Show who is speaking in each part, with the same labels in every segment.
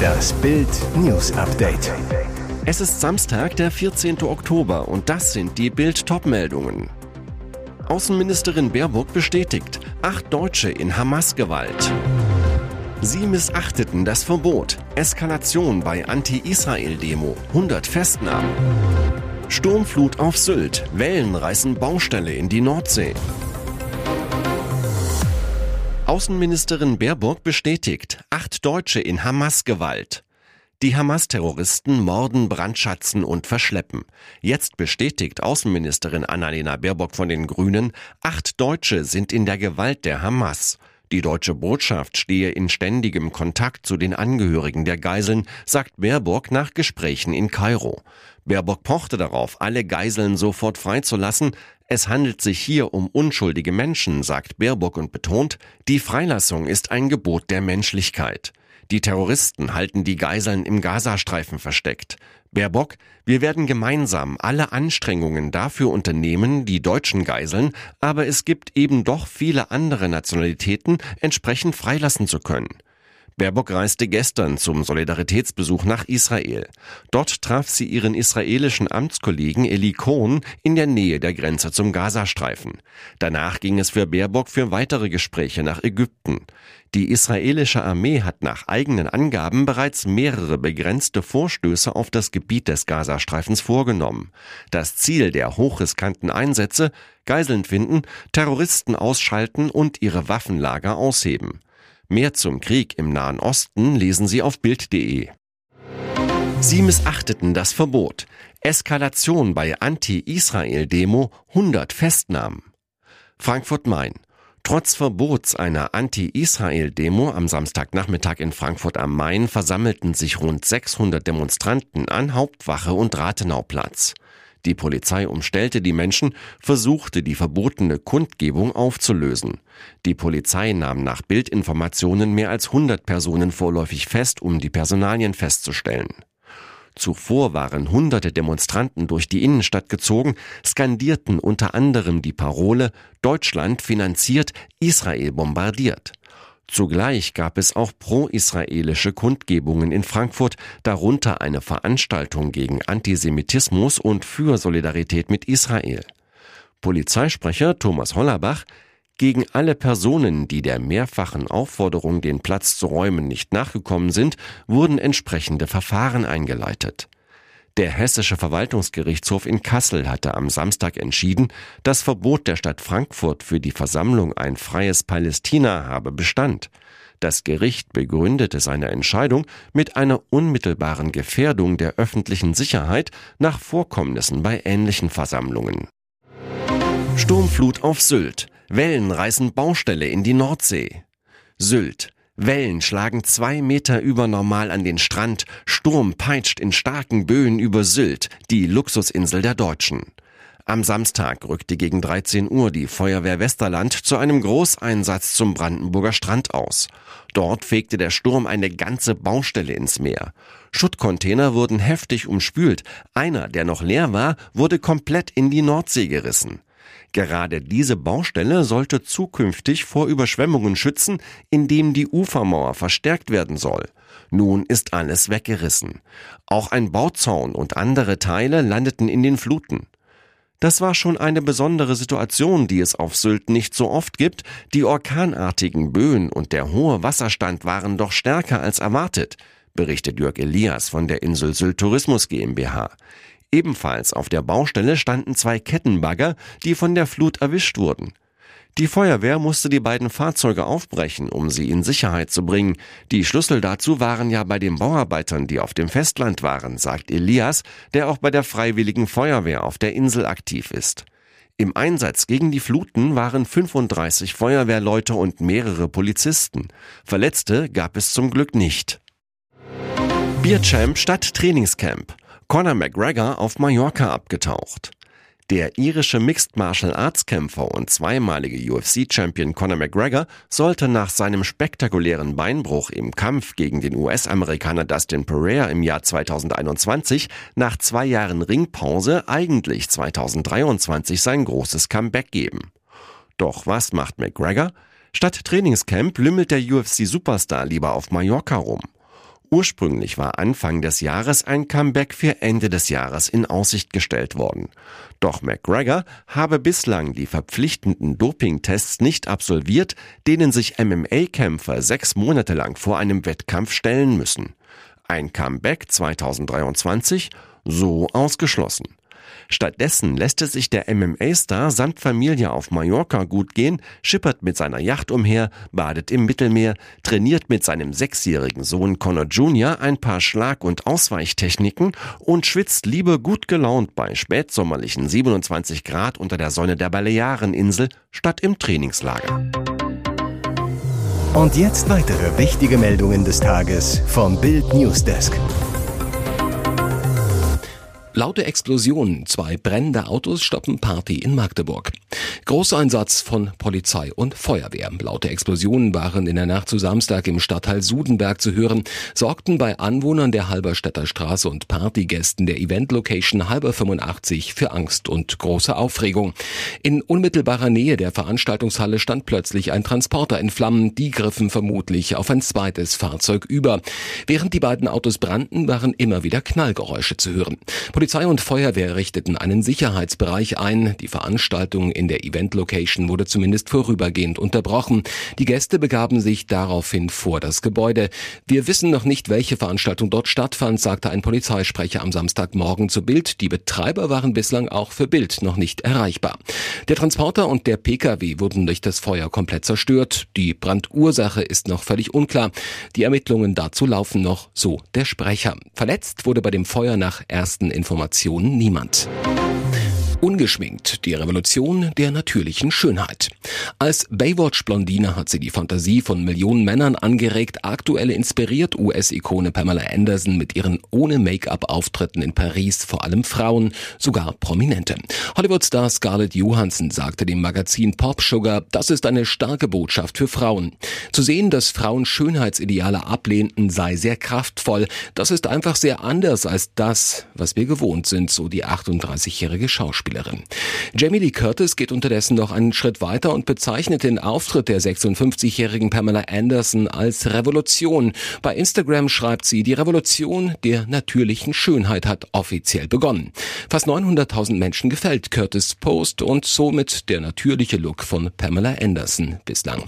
Speaker 1: Das Bild News Update.
Speaker 2: Es ist Samstag, der 14. Oktober und das sind die Bild Topmeldungen. Außenministerin Baerbock bestätigt, acht Deutsche in Hamas-Gewalt. Sie missachteten das Verbot. Eskalation bei Anti-Israel-Demo. 100 Festnahmen. Sturmflut auf Sylt. Wellen reißen Baustelle in die Nordsee. Außenministerin Baerbock bestätigt, acht Deutsche in Hamas-Gewalt. Die Hamas-Terroristen morden, brandschatzen und verschleppen. Jetzt bestätigt Außenministerin Annalena Baerbock von den Grünen, acht Deutsche sind in der Gewalt der Hamas. Die deutsche Botschaft stehe in ständigem Kontakt zu den Angehörigen der Geiseln, sagt Baerbock nach Gesprächen in Kairo. Baerbock pochte darauf, alle Geiseln sofort freizulassen. Es handelt sich hier um unschuldige Menschen, sagt Baerbock und betont, die Freilassung ist ein Gebot der Menschlichkeit. Die Terroristen halten die Geiseln im Gazastreifen versteckt. Baerbock, wir werden gemeinsam alle Anstrengungen dafür unternehmen, die deutschen Geiseln, aber es gibt eben doch viele andere Nationalitäten entsprechend freilassen zu können. Baerbock reiste gestern zum Solidaritätsbesuch nach Israel. Dort traf sie ihren israelischen Amtskollegen Eli Cohn in der Nähe der Grenze zum Gazastreifen. Danach ging es für Baerbock für weitere Gespräche nach Ägypten. Die israelische Armee hat nach eigenen Angaben bereits mehrere begrenzte Vorstöße auf das Gebiet des Gazastreifens vorgenommen. Das Ziel der hochriskanten Einsätze Geiseln finden, Terroristen ausschalten und ihre Waffenlager ausheben. Mehr zum Krieg im Nahen Osten lesen Sie auf Bild.de. Sie missachteten das Verbot. Eskalation bei Anti-Israel-Demo 100 Festnahmen. Frankfurt-Main. Trotz Verbots einer Anti-Israel-Demo am Samstagnachmittag in Frankfurt am Main versammelten sich rund 600 Demonstranten an Hauptwache und Rathenauplatz. Die Polizei umstellte die Menschen, versuchte die verbotene Kundgebung aufzulösen. Die Polizei nahm nach Bildinformationen mehr als 100 Personen vorläufig fest, um die Personalien festzustellen. Zuvor waren hunderte Demonstranten durch die Innenstadt gezogen, skandierten unter anderem die Parole Deutschland finanziert, Israel bombardiert. Zugleich gab es auch pro-israelische Kundgebungen in Frankfurt, darunter eine Veranstaltung gegen Antisemitismus und für Solidarität mit Israel. Polizeisprecher Thomas Hollerbach gegen alle Personen, die der mehrfachen Aufforderung, den Platz zu räumen, nicht nachgekommen sind, wurden entsprechende Verfahren eingeleitet. Der Hessische Verwaltungsgerichtshof in Kassel hatte am Samstag entschieden, das Verbot der Stadt Frankfurt für die Versammlung ein freies Palästina habe Bestand. Das Gericht begründete seine Entscheidung mit einer unmittelbaren Gefährdung der öffentlichen Sicherheit nach Vorkommnissen bei ähnlichen Versammlungen. Sturmflut auf Sylt. Wellen reißen Baustelle in die Nordsee. Sylt. Wellen schlagen zwei Meter über normal an den Strand, Sturm peitscht in starken Böen über Sylt, die Luxusinsel der Deutschen. Am Samstag rückte gegen 13 Uhr die Feuerwehr Westerland zu einem Großeinsatz zum Brandenburger Strand aus. Dort fegte der Sturm eine ganze Baustelle ins Meer. Schuttcontainer wurden heftig umspült. Einer, der noch leer war, wurde komplett in die Nordsee gerissen. Gerade diese Baustelle sollte zukünftig vor Überschwemmungen schützen, indem die Ufermauer verstärkt werden soll. Nun ist alles weggerissen. Auch ein Bauzaun und andere Teile landeten in den Fluten. Das war schon eine besondere Situation, die es auf Sylt nicht so oft gibt. Die orkanartigen Böen und der hohe Wasserstand waren doch stärker als erwartet, berichtet Jörg Elias von der Insel Sylt Tourismus GmbH. Ebenfalls auf der Baustelle standen zwei Kettenbagger, die von der Flut erwischt wurden. Die Feuerwehr musste die beiden Fahrzeuge aufbrechen, um sie in Sicherheit zu bringen. Die Schlüssel dazu waren ja bei den Bauarbeitern, die auf dem Festland waren, sagt Elias, der auch bei der Freiwilligen Feuerwehr auf der Insel aktiv ist. Im Einsatz gegen die Fluten waren 35 Feuerwehrleute und mehrere Polizisten. Verletzte gab es zum Glück nicht. Bierchamp statt Trainingscamp. Conor McGregor auf Mallorca abgetaucht. Der irische Mixed Martial Arts Kämpfer und zweimalige UFC-Champion Conor McGregor sollte nach seinem spektakulären Beinbruch im Kampf gegen den US-Amerikaner Dustin Pereira im Jahr 2021 nach zwei Jahren Ringpause eigentlich 2023 sein großes Comeback geben. Doch was macht McGregor? Statt Trainingscamp lümmelt der UFC-Superstar lieber auf Mallorca rum. Ursprünglich war Anfang des Jahres ein Comeback für Ende des Jahres in Aussicht gestellt worden. Doch McGregor habe bislang die verpflichtenden Dopingtests nicht absolviert, denen sich MMA-Kämpfer sechs Monate lang vor einem Wettkampf stellen müssen. Ein Comeback 2023? So ausgeschlossen. Stattdessen lässt es sich der MMA-Star samt Familie auf Mallorca gut gehen, schippert mit seiner Yacht umher, badet im Mittelmeer, trainiert mit seinem sechsjährigen Sohn Connor Jr. ein paar Schlag- und Ausweichtechniken und schwitzt lieber gut gelaunt bei spätsommerlichen 27 Grad unter der Sonne der Baleareninsel statt im Trainingslager.
Speaker 1: Und jetzt weitere wichtige Meldungen des Tages vom Bild Newsdesk.
Speaker 3: Laute Explosionen, zwei brennende Autos stoppen Party in Magdeburg. Großeinsatz von Polizei und Feuerwehr. Laute Explosionen waren in der Nacht zu Samstag im Stadtteil Sudenberg zu hören, sorgten bei Anwohnern der Halberstädter Straße und Partygästen der Event-Location Halber 85 für Angst und große Aufregung. In unmittelbarer Nähe der Veranstaltungshalle stand plötzlich ein Transporter in Flammen, die griffen vermutlich auf ein zweites Fahrzeug über. Während die beiden Autos brannten, waren immer wieder Knallgeräusche zu hören. Polizei und Feuerwehr richteten einen Sicherheitsbereich ein. Die Veranstaltung in der Event-Location wurde zumindest vorübergehend unterbrochen. Die Gäste begaben sich daraufhin vor das Gebäude. Wir wissen noch nicht, welche Veranstaltung dort stattfand, sagte ein Polizeisprecher am Samstagmorgen zu Bild. Die Betreiber waren bislang auch für Bild noch nicht erreichbar. Der Transporter und der Pkw wurden durch das Feuer komplett zerstört. Die Brandursache ist noch völlig unklar. Die Ermittlungen dazu laufen noch, so der Sprecher. Verletzt wurde bei dem Feuer nach ersten Informationen niemand. Ungeschminkt, die Revolution der natürlichen Schönheit. Als Baywatch-Blondine hat sie die Fantasie von Millionen Männern angeregt. Aktuell inspiriert US-Ikone Pamela Anderson mit ihren ohne Make-up-Auftritten in Paris vor allem Frauen, sogar Prominente. Hollywood-Star Scarlett Johansson sagte dem Magazin Pop Sugar, das ist eine starke Botschaft für Frauen. Zu sehen, dass Frauen Schönheitsideale ablehnten, sei sehr kraftvoll. Das ist einfach sehr anders als das, was wir gewohnt sind, so die 38-jährige Schauspielerin. Schauspielerin. Jamie Lee Curtis geht unterdessen noch einen Schritt weiter und bezeichnet den Auftritt der 56-jährigen Pamela Anderson als Revolution. Bei Instagram schreibt sie, die Revolution der natürlichen Schönheit hat offiziell begonnen. Fast 900.000 Menschen gefällt Curtis Post und somit der natürliche Look von Pamela Anderson bislang.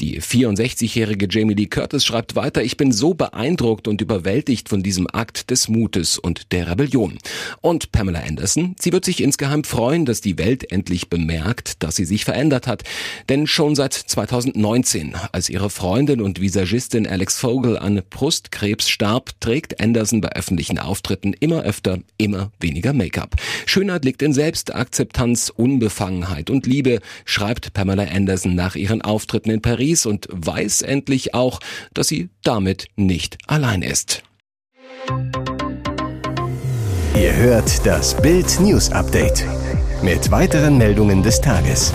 Speaker 3: Die 64-jährige Jamie Lee Curtis schreibt weiter, ich bin so beeindruckt und überwältigt von diesem Akt des Mutes und der Rebellion. Und Pamela Anderson, sie wird sich insgeheim freuen, dass die Welt endlich bemerkt, dass sie sich verändert hat. Denn schon seit 2019, als ihre Freundin und Visagistin Alex Vogel an Brustkrebs starb, trägt Anderson bei öffentlichen Auftritten immer öfter immer weniger Make-up. Schönheit liegt in Selbstakzeptanz, Unbefangenheit und Liebe, schreibt Pamela Anderson nach ihren Auftritten in Paris und weiß endlich auch, dass sie damit nicht allein ist.
Speaker 1: Ihr hört das Bild News Update mit weiteren Meldungen des Tages.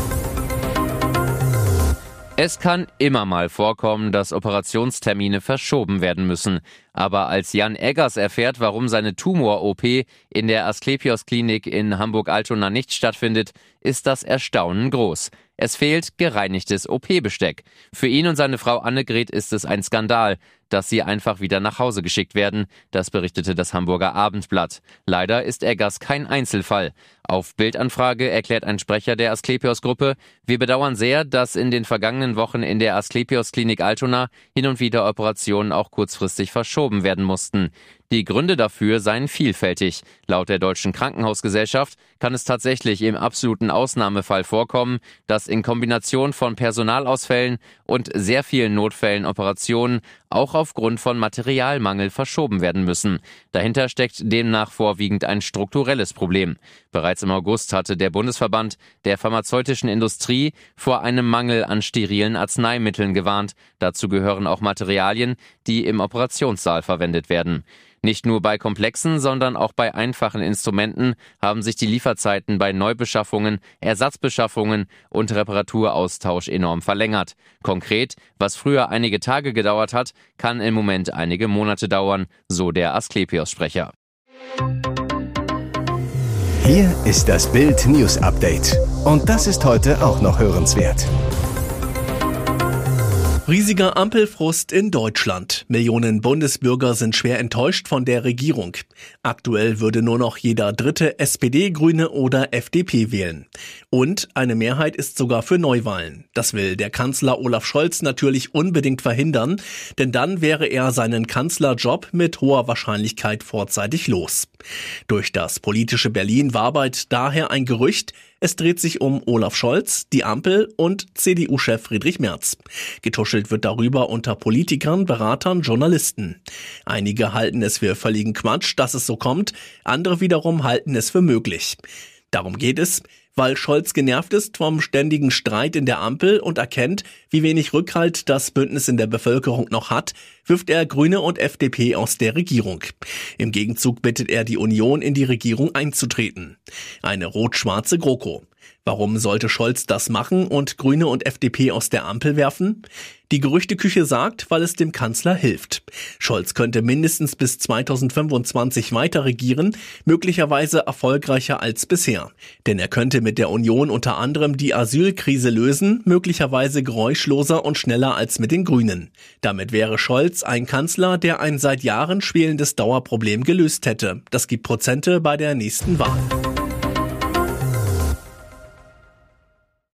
Speaker 4: Es kann immer mal vorkommen, dass Operationstermine verschoben werden müssen. Aber als Jan Eggers erfährt, warum seine Tumor-OP in der Asklepios Klinik in Hamburg-Altona nicht stattfindet, ist das Erstaunen groß. Es fehlt gereinigtes OP-Besteck. Für ihn und seine Frau Annegret ist es ein Skandal, dass sie einfach wieder nach Hause geschickt werden. Das berichtete das Hamburger Abendblatt. Leider ist Eggers kein Einzelfall. Auf Bildanfrage erklärt ein Sprecher der Asklepios-Gruppe, wir bedauern sehr, dass in den vergangenen Wochen in der Asklepios-Klinik Altona hin und wieder Operationen auch kurzfristig verschoben werden mussten. Die Gründe dafür seien vielfältig. Laut der Deutschen Krankenhausgesellschaft kann es tatsächlich im absoluten Ausnahmefall vorkommen, dass in Kombination von Personalausfällen und sehr vielen Notfällen Operationen auch aufgrund von Materialmangel verschoben werden müssen. Dahinter steckt demnach vorwiegend ein strukturelles Problem. Bereits im August hatte der Bundesverband der pharmazeutischen Industrie vor einem Mangel an sterilen Arzneimitteln gewarnt. Dazu gehören auch Materialien, die im Operationssaal verwendet werden. Nicht nur bei komplexen, sondern auch bei einfachen Instrumenten haben sich die Lieferzeiten bei Neubeschaffungen, Ersatzbeschaffungen und Reparaturaustausch enorm verlängert. Konkret, was früher einige Tage gedauert hat, kann im Moment einige Monate dauern, so der Asklepios-Sprecher.
Speaker 1: Hier ist das Bild News Update. Und das ist heute auch noch hörenswert.
Speaker 5: Riesiger Ampelfrust in Deutschland. Millionen Bundesbürger sind schwer enttäuscht von der Regierung. Aktuell würde nur noch jeder dritte SPD, Grüne oder FDP wählen. Und eine Mehrheit ist sogar für Neuwahlen. Das will der Kanzler Olaf Scholz natürlich unbedingt verhindern, denn dann wäre er seinen Kanzlerjob mit hoher Wahrscheinlichkeit vorzeitig los. Durch das politische Berlin wabert daher ein Gerücht, es dreht sich um Olaf Scholz, die Ampel und CDU-Chef Friedrich Merz. Getuschelt wird darüber unter Politikern, Beratern, Journalisten. Einige halten es für völligen Quatsch, dass es so kommt, andere wiederum halten es für möglich. Darum geht es, weil Scholz genervt ist vom ständigen Streit in der Ampel und erkennt, wie wenig Rückhalt das Bündnis in der Bevölkerung noch hat, wirft er Grüne und FDP aus der Regierung. Im Gegenzug bittet er die Union in die Regierung einzutreten. Eine rot-schwarze GroKo. Warum sollte Scholz das machen und Grüne und FDP aus der Ampel werfen? Die Gerüchteküche sagt, weil es dem Kanzler hilft. Scholz könnte mindestens bis 2025 weiter regieren, möglicherweise erfolgreicher als bisher. Denn er könnte mit der Union unter anderem die Asylkrise lösen, möglicherweise geräuschloser und schneller als mit den Grünen. Damit wäre Scholz ein Kanzler, der ein seit Jahren schwelendes Dauerproblem gelöst hätte. Das gibt Prozente bei der nächsten Wahl.